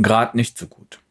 Grad nicht so gut.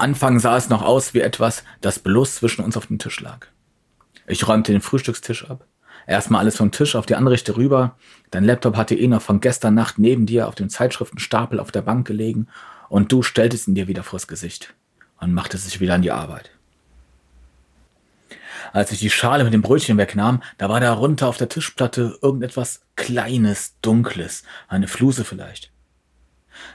Anfang sah es noch aus wie etwas, das bloß zwischen uns auf dem Tisch lag. Ich räumte den Frühstückstisch ab. Erstmal alles vom Tisch auf die Anrichte rüber. Dein Laptop hatte eh noch von gestern Nacht neben dir auf dem Zeitschriftenstapel auf der Bank gelegen und du stelltest ihn dir wieder vors Gesicht und machtest sich wieder an die Arbeit. Als ich die Schale mit dem Brötchen wegnahm, da war darunter auf der Tischplatte irgendetwas Kleines, Dunkles, eine Fluse vielleicht.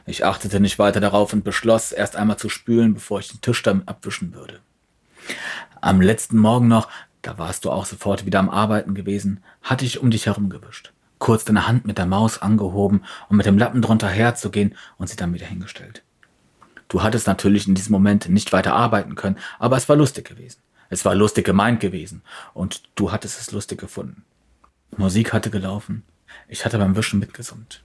Ich achtete nicht weiter darauf und beschloss, erst einmal zu spülen, bevor ich den Tisch damit abwischen würde. Am letzten Morgen noch, da warst du auch sofort wieder am Arbeiten gewesen, hatte ich um dich herum gewischt. Kurz deine Hand mit der Maus angehoben, um mit dem Lappen drunter herzugehen und sie dann wieder hingestellt. Du hattest natürlich in diesem Moment nicht weiter arbeiten können, aber es war lustig gewesen. Es war lustig gemeint gewesen und du hattest es lustig gefunden. Musik hatte gelaufen. Ich hatte beim Wischen mitgesummt.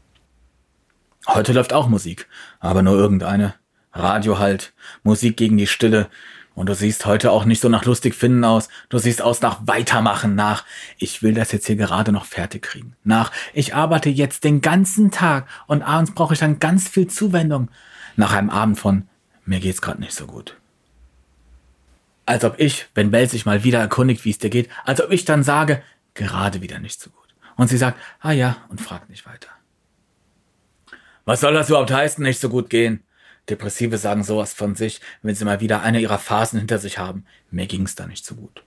Heute läuft auch Musik, aber nur irgendeine. Radio halt, Musik gegen die Stille. Und du siehst heute auch nicht so nach lustig finden aus. Du siehst aus nach weitermachen, nach ich will das jetzt hier gerade noch fertig kriegen. Nach ich arbeite jetzt den ganzen Tag und abends brauche ich dann ganz viel Zuwendung. Nach einem Abend von mir geht's gerade nicht so gut. Als ob ich, wenn Bell sich mal wieder erkundigt, wie es dir geht, als ob ich dann sage, gerade wieder nicht so gut. Und sie sagt, ah ja, und fragt nicht weiter. Was soll das überhaupt heißen, nicht so gut gehen? Depressive sagen sowas von sich, wenn sie mal wieder eine ihrer Phasen hinter sich haben. Mir ging's da nicht so gut.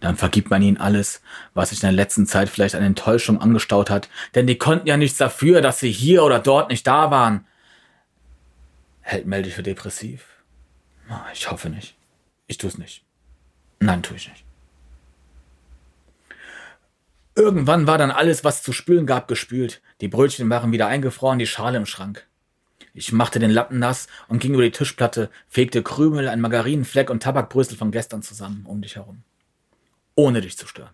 Dann vergibt man ihnen alles, was sich in der letzten Zeit vielleicht an Enttäuschung angestaut hat, denn die konnten ja nichts dafür, dass sie hier oder dort nicht da waren. Hält melde ich für depressiv? Ah, ich hoffe nicht. Ich tu's nicht. Nein, tue ich nicht. Irgendwann war dann alles, was zu spülen gab, gespült. Die Brötchen waren wieder eingefroren, die Schale im Schrank. Ich machte den Lappen nass und ging über die Tischplatte, fegte Krümel, ein Margarinenfleck und Tabakbrösel von gestern zusammen um dich herum. Ohne dich zu stören.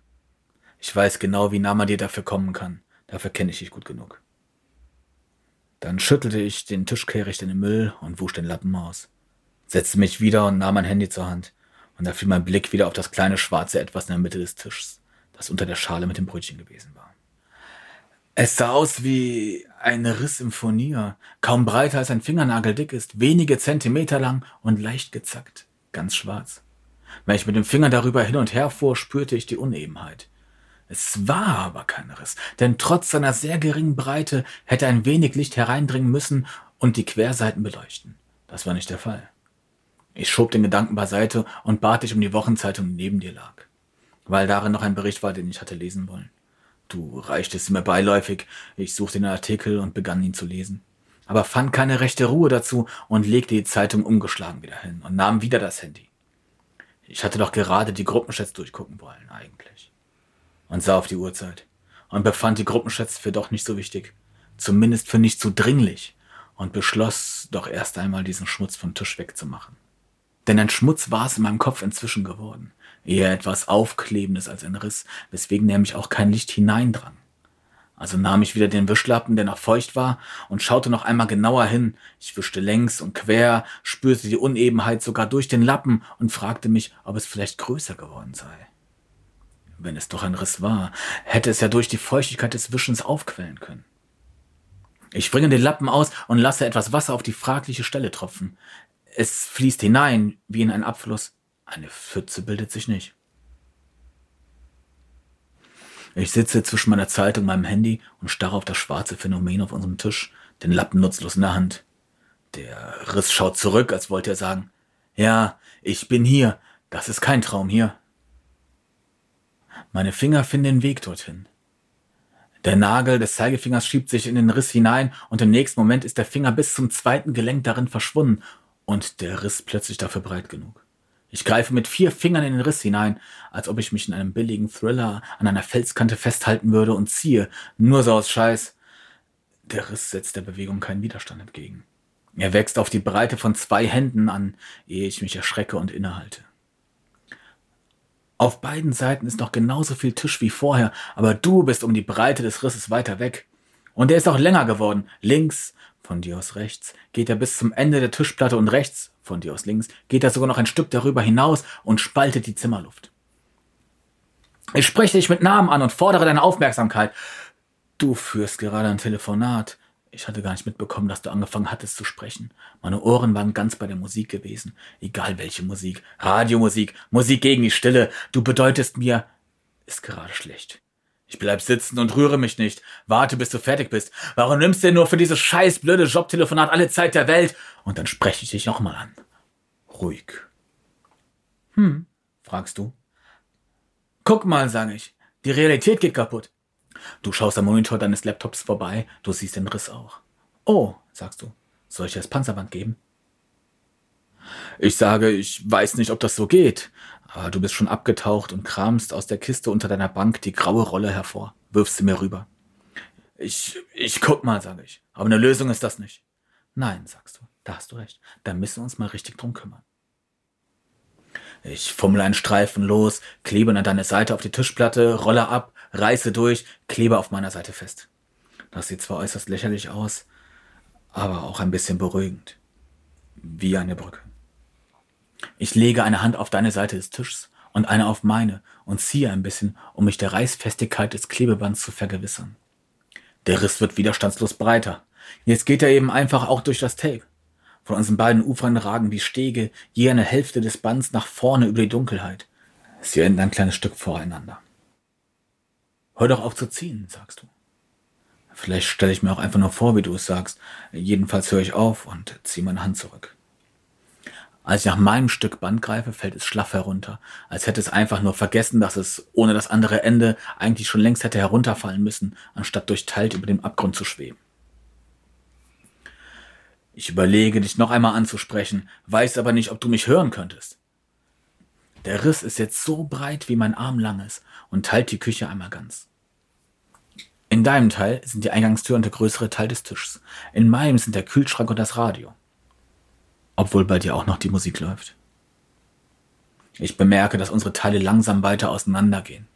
Ich weiß genau, wie nah man dir dafür kommen kann. Dafür kenne ich dich gut genug. Dann schüttelte ich den Tischkehricht in den Müll und wusch den Lappen aus, setzte mich wieder und nahm mein Handy zur Hand. Und da fiel mein Blick wieder auf das kleine schwarze Etwas in der Mitte des Tisches das unter der Schale mit dem Brötchen gewesen war. Es sah aus wie ein Riss im Furnier, kaum breiter als ein Fingernagel dick ist, wenige Zentimeter lang und leicht gezackt, ganz schwarz. Wenn ich mit dem Finger darüber hin und her fuhr, spürte ich die Unebenheit. Es war aber kein Riss, denn trotz seiner sehr geringen Breite hätte ein wenig Licht hereindringen müssen und die Querseiten beleuchten. Das war nicht der Fall. Ich schob den Gedanken beiseite und bat dich um die Wochenzeitung, die neben dir lag weil darin noch ein Bericht war, den ich hatte lesen wollen. Du reichtest mir beiläufig, ich suchte den Artikel und begann ihn zu lesen, aber fand keine rechte Ruhe dazu und legte die Zeitung umgeschlagen wieder hin und nahm wieder das Handy. Ich hatte doch gerade die Gruppenchats durchgucken wollen, eigentlich. Und sah auf die Uhrzeit und befand die Gruppenchats für doch nicht so wichtig, zumindest für nicht so dringlich und beschloss doch erst einmal diesen Schmutz vom Tisch wegzumachen. Denn ein Schmutz war es in meinem Kopf inzwischen geworden eher etwas Aufklebendes als ein Riss, weswegen nämlich auch kein Licht hineindrang. Also nahm ich wieder den Wischlappen, der noch feucht war, und schaute noch einmal genauer hin. Ich wischte längs und quer, spürte die Unebenheit sogar durch den Lappen und fragte mich, ob es vielleicht größer geworden sei. Wenn es doch ein Riss war, hätte es ja durch die Feuchtigkeit des Wischens aufquellen können. Ich bringe den Lappen aus und lasse etwas Wasser auf die fragliche Stelle tropfen. Es fließt hinein, wie in einen Abfluss, eine Pfütze bildet sich nicht. Ich sitze zwischen meiner Zeitung und meinem Handy und starre auf das schwarze Phänomen auf unserem Tisch, den Lappen nutzlos in der Hand. Der Riss schaut zurück, als wollte er sagen, ja, ich bin hier, das ist kein Traum hier. Meine Finger finden den Weg dorthin. Der Nagel des Zeigefingers schiebt sich in den Riss hinein und im nächsten Moment ist der Finger bis zum zweiten Gelenk darin verschwunden und der Riss plötzlich dafür breit genug. Ich greife mit vier Fingern in den Riss hinein, als ob ich mich in einem billigen Thriller an einer Felskante festhalten würde und ziehe, nur so aus Scheiß. Der Riss setzt der Bewegung keinen Widerstand entgegen. Er wächst auf die Breite von zwei Händen an, ehe ich mich erschrecke und innehalte. Auf beiden Seiten ist noch genauso viel Tisch wie vorher, aber du bist um die Breite des Risses weiter weg. Und er ist auch länger geworden. Links, von dir aus rechts, geht er bis zum Ende der Tischplatte und rechts, von dir aus links, geht er sogar noch ein Stück darüber hinaus und spaltet die Zimmerluft. Ich spreche dich mit Namen an und fordere deine Aufmerksamkeit. Du führst gerade ein Telefonat. Ich hatte gar nicht mitbekommen, dass du angefangen hattest zu sprechen. Meine Ohren waren ganz bei der Musik gewesen. Egal welche Musik. Radiomusik, Musik gegen die Stille. Du bedeutest mir, ist gerade schlecht. Ich bleib sitzen und rühre mich nicht. Warte, bis du fertig bist. Warum nimmst du denn nur für dieses scheiß blöde Jobtelefonat alle Zeit der Welt? Und dann spreche ich dich nochmal an. Ruhig. Hm, fragst du. Guck mal, sage ich. Die Realität geht kaputt. Du schaust am Monitor deines Laptops vorbei, du siehst den Riss auch. Oh, sagst du, soll ich das Panzerband geben? Ich sage, ich weiß nicht, ob das so geht, aber du bist schon abgetaucht und kramst aus der Kiste unter deiner Bank die graue Rolle hervor, wirfst sie mir rüber. Ich, ich guck mal, sage ich, aber eine Lösung ist das nicht. Nein, sagst du, da hast du recht, da müssen wir uns mal richtig drum kümmern. Ich fummle einen Streifen los, klebe an deine Seite auf die Tischplatte, rolle ab, reiße durch, klebe auf meiner Seite fest. Das sieht zwar äußerst lächerlich aus, aber auch ein bisschen beruhigend. Wie eine Brücke. Ich lege eine Hand auf deine Seite des Tisches und eine auf meine und ziehe ein bisschen, um mich der Reißfestigkeit des Klebebands zu vergewissern. Der Riss wird widerstandslos breiter. Jetzt geht er eben einfach auch durch das Tape. Von unseren beiden Ufern ragen die Stege je eine Hälfte des Bands nach vorne über die Dunkelheit. Sie enden ein kleines Stück voreinander. Hör doch auf zu ziehen, sagst du. Vielleicht stelle ich mir auch einfach nur vor, wie du es sagst. Jedenfalls höre ich auf und ziehe meine Hand zurück. Als ich nach meinem Stück Band greife, fällt es schlaff herunter, als hätte es einfach nur vergessen, dass es ohne das andere Ende eigentlich schon längst hätte herunterfallen müssen, anstatt durchteilt über dem Abgrund zu schweben. Ich überlege, dich noch einmal anzusprechen, weiß aber nicht, ob du mich hören könntest. Der Riss ist jetzt so breit, wie mein Arm lang ist und teilt die Küche einmal ganz. In deinem Teil sind die Eingangstür und der größere Teil des Tisches. In meinem sind der Kühlschrank und das Radio. Obwohl bei dir auch noch die Musik läuft. Ich bemerke, dass unsere Teile langsam weiter auseinandergehen.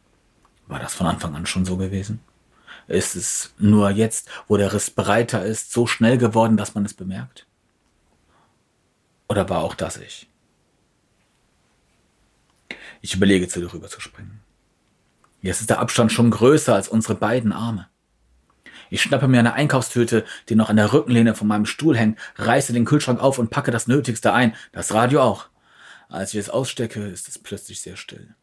War das von Anfang an schon so gewesen? Ist es nur jetzt, wo der Riss breiter ist, so schnell geworden, dass man es bemerkt? Oder war auch das ich? Ich überlege, zu dir rüber zu springen. Jetzt ist der Abstand schon größer als unsere beiden Arme. Ich schnappe mir eine Einkaufstüte, die noch an der Rückenlehne von meinem Stuhl hängt, reiße den Kühlschrank auf und packe das Nötigste ein, das Radio auch. Als ich es ausstecke, ist es plötzlich sehr still.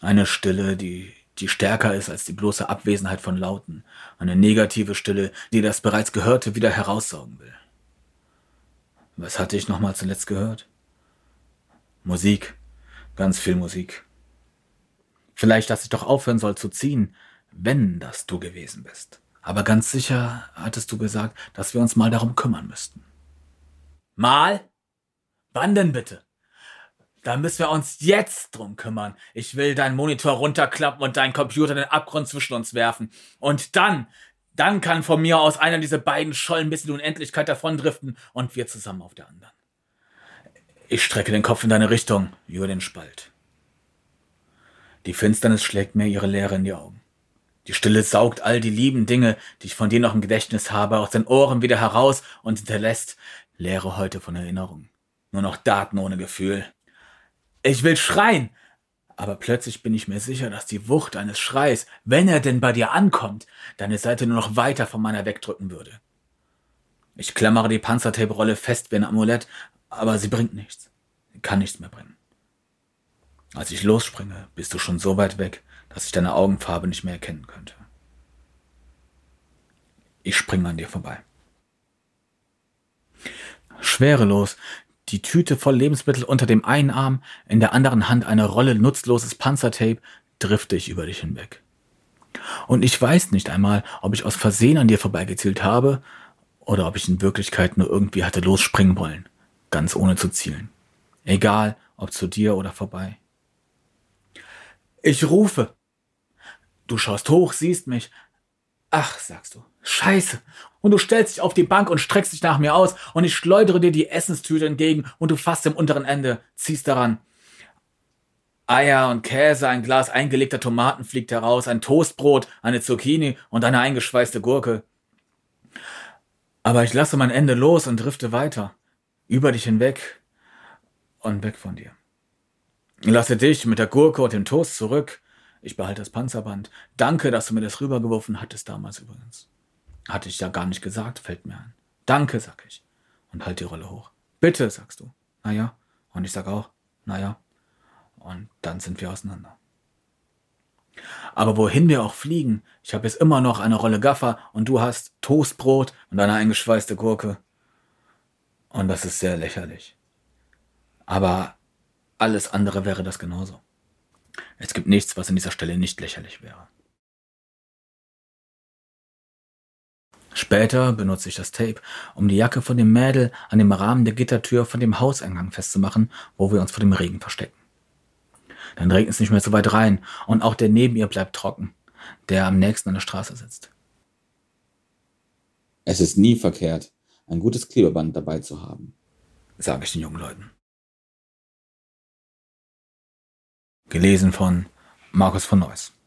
Eine Stille, die, die stärker ist als die bloße Abwesenheit von Lauten. Eine negative Stille, die das bereits Gehörte wieder heraussaugen will. Was hatte ich nochmal zuletzt gehört? Musik. Ganz viel Musik. Vielleicht, dass ich doch aufhören soll zu ziehen, wenn das du gewesen bist. Aber ganz sicher hattest du gesagt, dass wir uns mal darum kümmern müssten. Mal? Wann denn bitte? Da müssen wir uns jetzt drum kümmern. Ich will deinen Monitor runterklappen und deinen Computer in den Abgrund zwischen uns werfen. Und dann, dann kann von mir aus einer dieser beiden Schollen bis in die Unendlichkeit davondriften und wir zusammen auf der anderen. Ich strecke den Kopf in deine Richtung, über den Spalt. Die Finsternis schlägt mir ihre Leere in die Augen. Die Stille saugt all die lieben Dinge, die ich von dir noch im Gedächtnis habe, aus den Ohren wieder heraus und hinterlässt Leere heute von Erinnerung. Nur noch Daten ohne Gefühl. Ich will schreien, aber plötzlich bin ich mir sicher, dass die Wucht eines Schreis, wenn er denn bei dir ankommt, deine Seite nur noch weiter von meiner wegdrücken würde. Ich klammere die Panzertape-Rolle fest wie ein Amulett, aber sie bringt nichts. Sie kann nichts mehr bringen. Als ich losspringe, bist du schon so weit weg, dass ich deine Augenfarbe nicht mehr erkennen könnte. Ich springe an dir vorbei. Schwerelos, die Tüte voll Lebensmittel unter dem einen Arm, in der anderen Hand eine Rolle nutzloses Panzertape, drifte ich über dich hinweg. Und ich weiß nicht einmal, ob ich aus Versehen an dir vorbeigezielt habe oder ob ich in Wirklichkeit nur irgendwie hatte losspringen wollen, ganz ohne zu zielen. Egal, ob zu dir oder vorbei. Ich rufe. Du schaust hoch, siehst mich. Ach, sagst du, scheiße. Und du stellst dich auf die Bank und streckst dich nach mir aus und ich schleudere dir die Essenstüte entgegen und du fasst im unteren Ende, ziehst daran. Eier und Käse, ein Glas eingelegter Tomaten fliegt heraus, ein Toastbrot, eine Zucchini und eine eingeschweißte Gurke. Aber ich lasse mein Ende los und drifte weiter, über dich hinweg und weg von dir. Lasse dich mit der Gurke und dem Toast zurück. Ich behalte das Panzerband. Danke, dass du mir das rübergeworfen hattest damals übrigens. Hatte ich ja gar nicht gesagt, fällt mir ein. Danke, sag ich. Und halt die Rolle hoch. Bitte, sagst du. Naja. Und ich sag auch, naja. Und dann sind wir auseinander. Aber wohin wir auch fliegen, ich habe jetzt immer noch eine Rolle Gaffer und du hast Toastbrot und eine eingeschweißte Gurke. Und das ist sehr lächerlich. Aber alles andere wäre das genauso. Es gibt nichts, was an dieser Stelle nicht lächerlich wäre. Später benutze ich das Tape, um die Jacke von dem Mädel an dem Rahmen der Gittertür von dem Hauseingang festzumachen, wo wir uns vor dem Regen verstecken. Dann regnet es nicht mehr so weit rein und auch der neben ihr bleibt trocken, der am nächsten an der Straße sitzt. Es ist nie verkehrt, ein gutes Klebeband dabei zu haben, sage ich den jungen Leuten. Gelesen von Markus von Neuss.